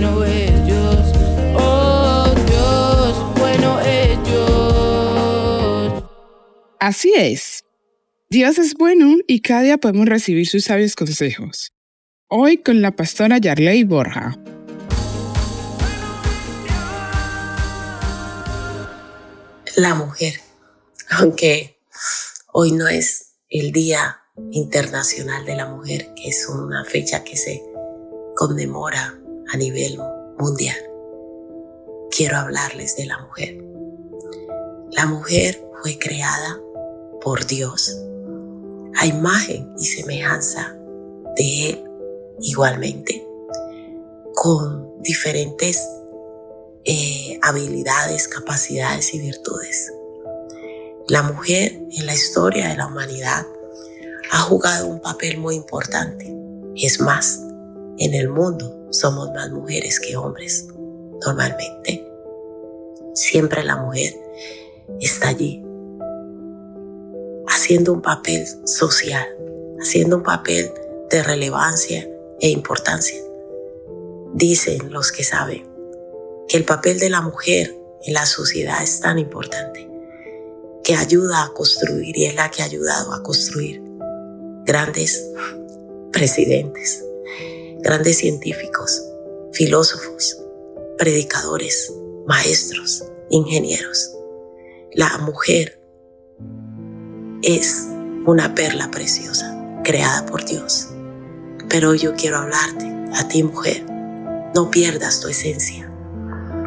bueno es Dios. Oh Dios, bueno es Dios. Así es. Dios es bueno y cada día podemos recibir sus sabios consejos. Hoy con la pastora Yarley Borja. La mujer, aunque hoy no es el Día Internacional de la Mujer, que es una fecha que se conmemora a nivel mundial, quiero hablarles de la mujer. La mujer fue creada por Dios a imagen y semejanza de Él igualmente, con diferentes eh, habilidades, capacidades y virtudes. La mujer en la historia de la humanidad ha jugado un papel muy importante. Es más, en el mundo somos más mujeres que hombres, normalmente. Siempre la mujer está allí, haciendo un papel social, haciendo un papel de relevancia e importancia. Dicen los que saben que el papel de la mujer en la sociedad es tan importante que ayuda a construir y es la que ha ayudado a construir grandes presidentes, grandes científicos, filósofos, predicadores, maestros, ingenieros. La mujer es una perla preciosa creada por Dios. Pero yo quiero hablarte a ti mujer. No pierdas tu esencia.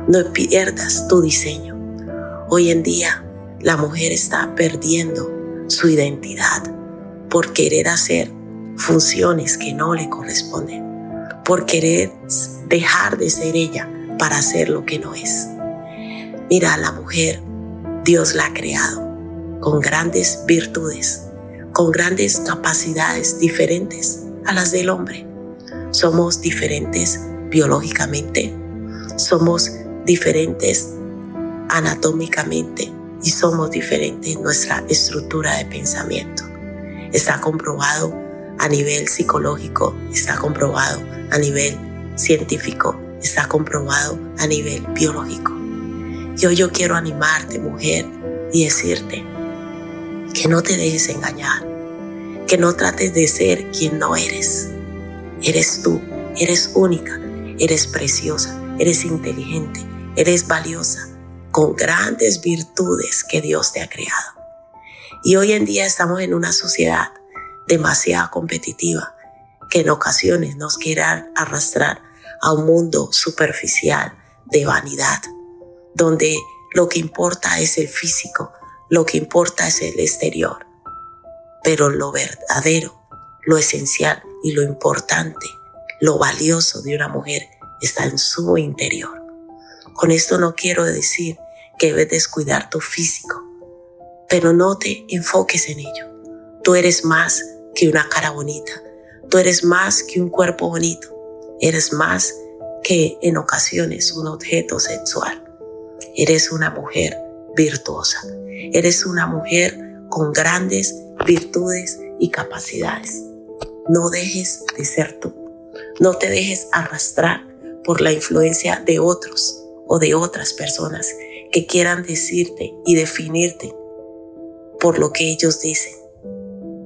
No pierdas tu diseño. Hoy en día la mujer está perdiendo su identidad por querer hacer funciones que no le corresponden, por querer dejar de ser ella para hacer lo que no es. Mira, la mujer, Dios la ha creado con grandes virtudes, con grandes capacidades diferentes a las del hombre. Somos diferentes biológicamente, somos diferentes anatómicamente y somos diferentes en nuestra estructura de pensamiento. Está comprobado a nivel psicológico, está comprobado a nivel científico, está comprobado a nivel biológico. Y hoy yo quiero animarte, mujer, y decirte que no te dejes engañar, que no trates de ser quien no eres. Eres tú, eres única, eres preciosa, eres inteligente, eres valiosa, con grandes virtudes que Dios te ha creado. Y hoy en día estamos en una sociedad demasiado competitiva que en ocasiones nos quiere arrastrar a un mundo superficial de vanidad, donde lo que importa es el físico, lo que importa es el exterior. Pero lo verdadero, lo esencial y lo importante, lo valioso de una mujer está en su interior. Con esto no quiero decir que debes descuidar tu físico, pero no te enfoques en ello. Tú eres más que una cara bonita, tú eres más que un cuerpo bonito, eres más que en ocasiones un objeto sexual. Eres una mujer virtuosa, eres una mujer con grandes virtudes y capacidades. No dejes de ser tú. No te dejes arrastrar por la influencia de otros o de otras personas que quieran decirte y definirte por lo que ellos dicen.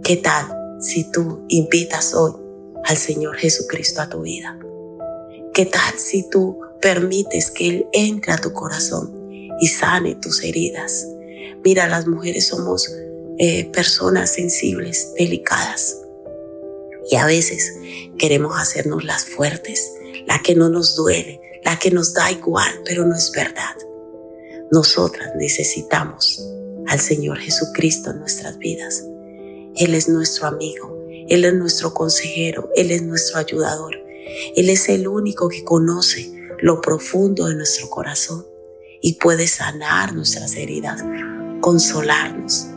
¿Qué tal si tú invitas hoy al Señor Jesucristo a tu vida? ¿Qué tal si tú permites que Él entre a tu corazón y sane tus heridas? Mira, las mujeres somos eh, personas sensibles, delicadas. Y a veces queremos hacernos las fuertes, la que no nos duele, la que nos da igual, pero no es verdad. Nosotras necesitamos al Señor Jesucristo en nuestras vidas. Él es nuestro amigo, Él es nuestro consejero, Él es nuestro ayudador. Él es el único que conoce lo profundo de nuestro corazón y puede sanar nuestras heridas, consolarnos.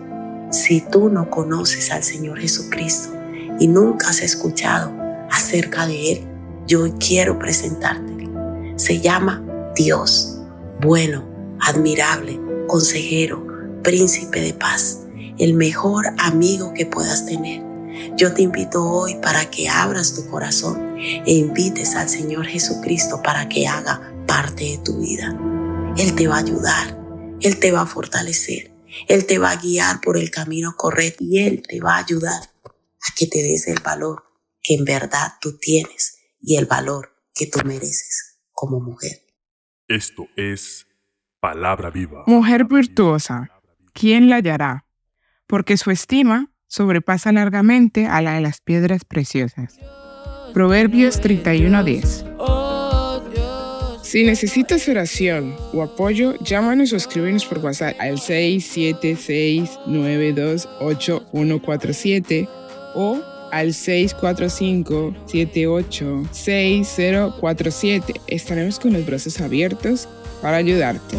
Si tú no conoces al Señor Jesucristo y nunca has escuchado acerca de Él, yo quiero presentarte. Se llama Dios, bueno, admirable, consejero, príncipe de paz, el mejor amigo que puedas tener. Yo te invito hoy para que abras tu corazón e invites al Señor Jesucristo para que haga parte de tu vida. Él te va a ayudar, Él te va a fortalecer, Él te va a guiar por el camino correcto y Él te va a ayudar a que te des el valor que en verdad tú tienes y el valor que tú mereces como mujer. Esto es palabra viva. Mujer virtuosa, ¿quién la hallará? Porque su estima sobrepasa largamente a la de las piedras preciosas. Proverbios 31:10 si necesitas oración o apoyo, llámanos o escríbenos por WhatsApp al 676-928-147 o al 645-786047. Estaremos con los brazos abiertos para ayudarte.